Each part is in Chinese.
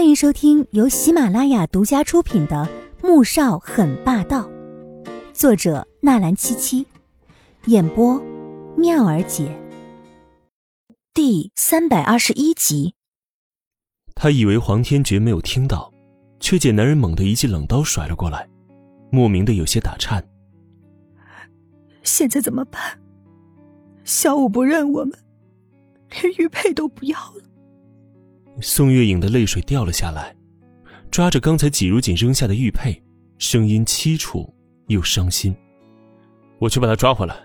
欢迎收听由喜马拉雅独家出品的《穆少很霸道》，作者纳兰七七，演播妙儿姐。第三百二十一集。他以为黄天觉没有听到，却见男人猛地一记冷刀甩了过来，莫名的有些打颤。现在怎么办？小五不认我们，连玉佩都不要了。宋月影的泪水掉了下来，抓着刚才季如锦扔下的玉佩，声音凄楚又伤心。我去把他抓回来，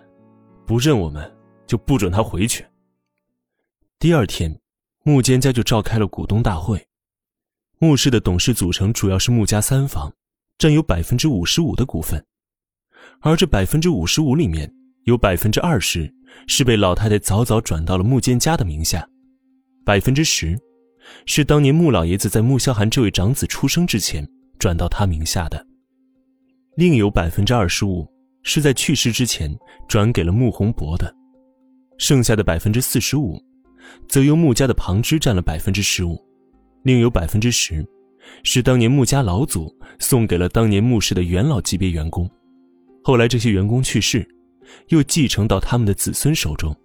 不认我们，就不准他回去。第二天，穆坚家就召开了股东大会。穆氏的董事组成主要是穆家三房，占有百分之五十五的股份，而这百分之五十五里面有百分之二十是被老太太早早转到了穆坚家的名下，百分之十。是当年穆老爷子在穆萧寒这位长子出生之前转到他名下的，另有百分之二十五是在去世之前转给了穆宏博的，剩下的百分之四十五，则由穆家的旁支占了百分之十五，另有百分之十，是当年穆家老祖送给了当年穆氏的元老级别员工，后来这些员工去世，又继承到他们的子孙手中，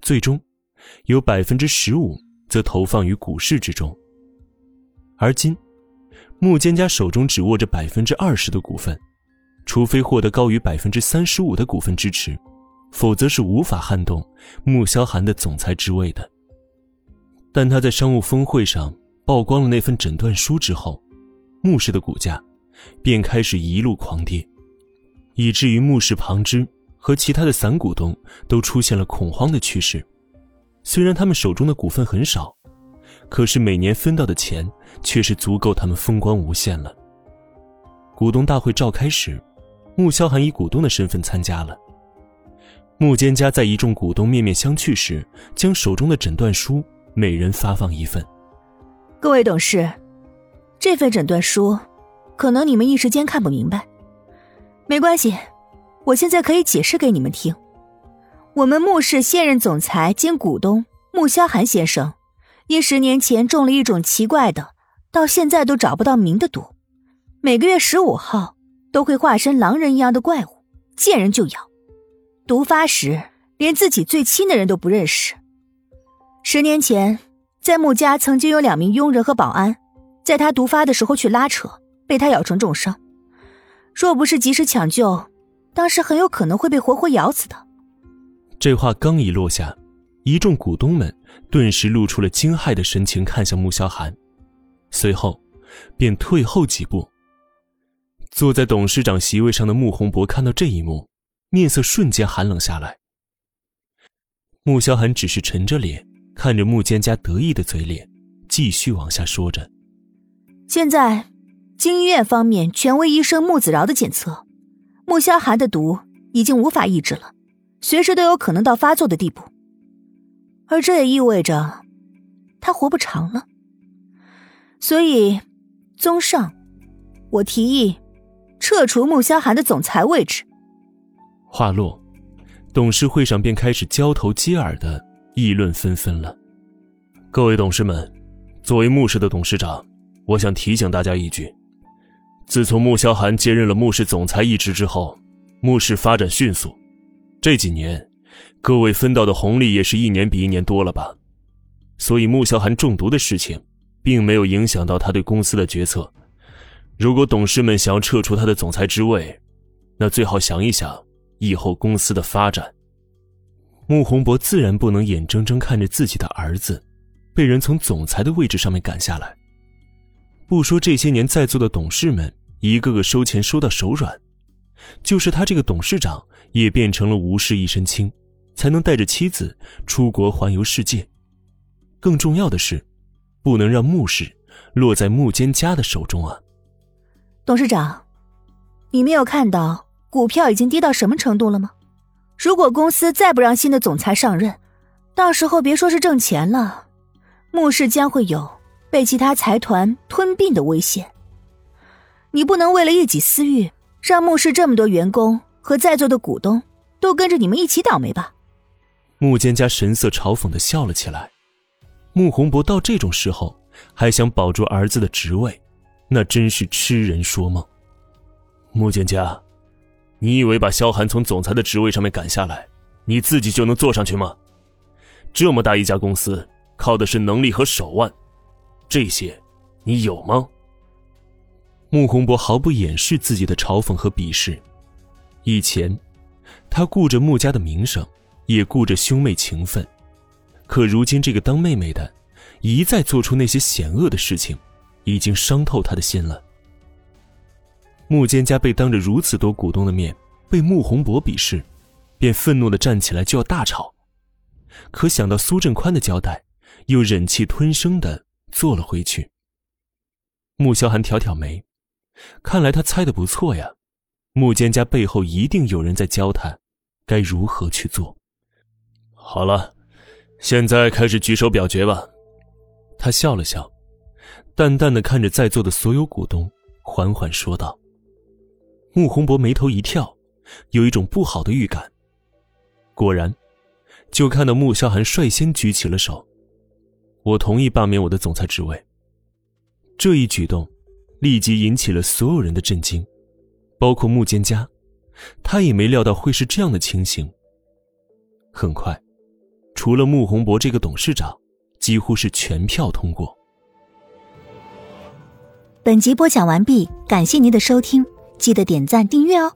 最终，有百分之十五。则投放于股市之中。而今，穆坚家手中只握着百分之二十的股份，除非获得高于百分之三十五的股份支持，否则是无法撼动穆萧寒的总裁之位的。但他在商务峰会上曝光了那份诊断书之后，穆氏的股价便开始一路狂跌，以至于穆氏旁支和其他的散股东都出现了恐慌的趋势。虽然他们手中的股份很少，可是每年分到的钱却是足够他们风光无限了。股东大会召开时，穆萧寒以股东的身份参加了。穆坚家在一众股东面面相觑时，将手中的诊断书每人发放一份。各位董事，这份诊断书，可能你们一时间看不明白，没关系，我现在可以解释给你们听。我们穆氏现任总裁兼股东穆萧寒先生，因十年前中了一种奇怪的，到现在都找不到名的毒，每个月十五号都会化身狼人一样的怪物，见人就咬。毒发时，连自己最亲的人都不认识。十年前，在穆家曾经有两名佣人和保安，在他毒发的时候去拉扯，被他咬成重伤。若不是及时抢救，当时很有可能会被活活咬死的。这话刚一落下，一众股东们顿时露出了惊骇的神情，看向穆萧寒，随后便退后几步。坐在董事长席位上的穆宏博看到这一幕，面色瞬间寒冷下来。穆萧寒只是沉着脸看着穆坚家得意的嘴脸，继续往下说着：“现在，经医院方面权威医生穆子饶的检测，穆萧寒的毒已经无法抑制了。”随时都有可能到发作的地步，而这也意味着他活不长了。所以，综上，我提议撤除穆萧寒的总裁位置。话落，董事会上便开始交头接耳的议论纷纷了。各位董事们，作为穆氏的董事长，我想提醒大家一句：自从穆萧寒接任了穆氏总裁一职之后，穆氏发展迅速。这几年，各位分到的红利也是一年比一年多了吧？所以穆萧寒中毒的事情，并没有影响到他对公司的决策。如果董事们想要撤除他的总裁之位，那最好想一想以后公司的发展。穆宏博自然不能眼睁睁看着自己的儿子，被人从总裁的位置上面赶下来。不说这些年在座的董事们一个个收钱收到手软，就是他这个董事长。也变成了无事一身轻，才能带着妻子出国环游世界。更重要的是，不能让穆氏落在穆坚家的手中啊！董事长，你没有看到股票已经跌到什么程度了吗？如果公司再不让新的总裁上任，到时候别说是挣钱了，穆氏将会有被其他财团吞并的危险。你不能为了一己私欲，让穆氏这么多员工。和在座的股东都跟着你们一起倒霉吧！穆坚家神色嘲讽的笑了起来。穆宏博到这种时候还想保住儿子的职位，那真是痴人说梦。穆建家，你以为把萧寒从总裁的职位上面赶下来，你自己就能坐上去吗？这么大一家公司，靠的是能力和手腕，这些你有吗？穆宏博毫不掩饰自己的嘲讽和鄙视。以前，他顾着穆家的名声，也顾着兄妹情分，可如今这个当妹妹的，一再做出那些险恶的事情，已经伤透他的心了。穆坚家被当着如此多股东的面被穆宏博鄙视，便愤怒的站起来就要大吵，可想到苏振宽的交代，又忍气吞声的坐了回去。穆萧寒挑挑眉，看来他猜的不错呀，木间家背后一定有人在教他该如何去做。好了，现在开始举手表决吧。他笑了笑，淡淡的看着在座的所有股东，缓缓说道。穆宏博眉头一跳，有一种不好的预感。果然，就看到穆萧寒率先举起了手：“我同意罢免我的总裁职位。”这一举动，立即引起了所有人的震惊，包括穆坚家，他也没料到会是这样的情形。很快，除了穆宏博这个董事长，几乎是全票通过。本集播讲完毕，感谢您的收听。记得点赞订阅哦。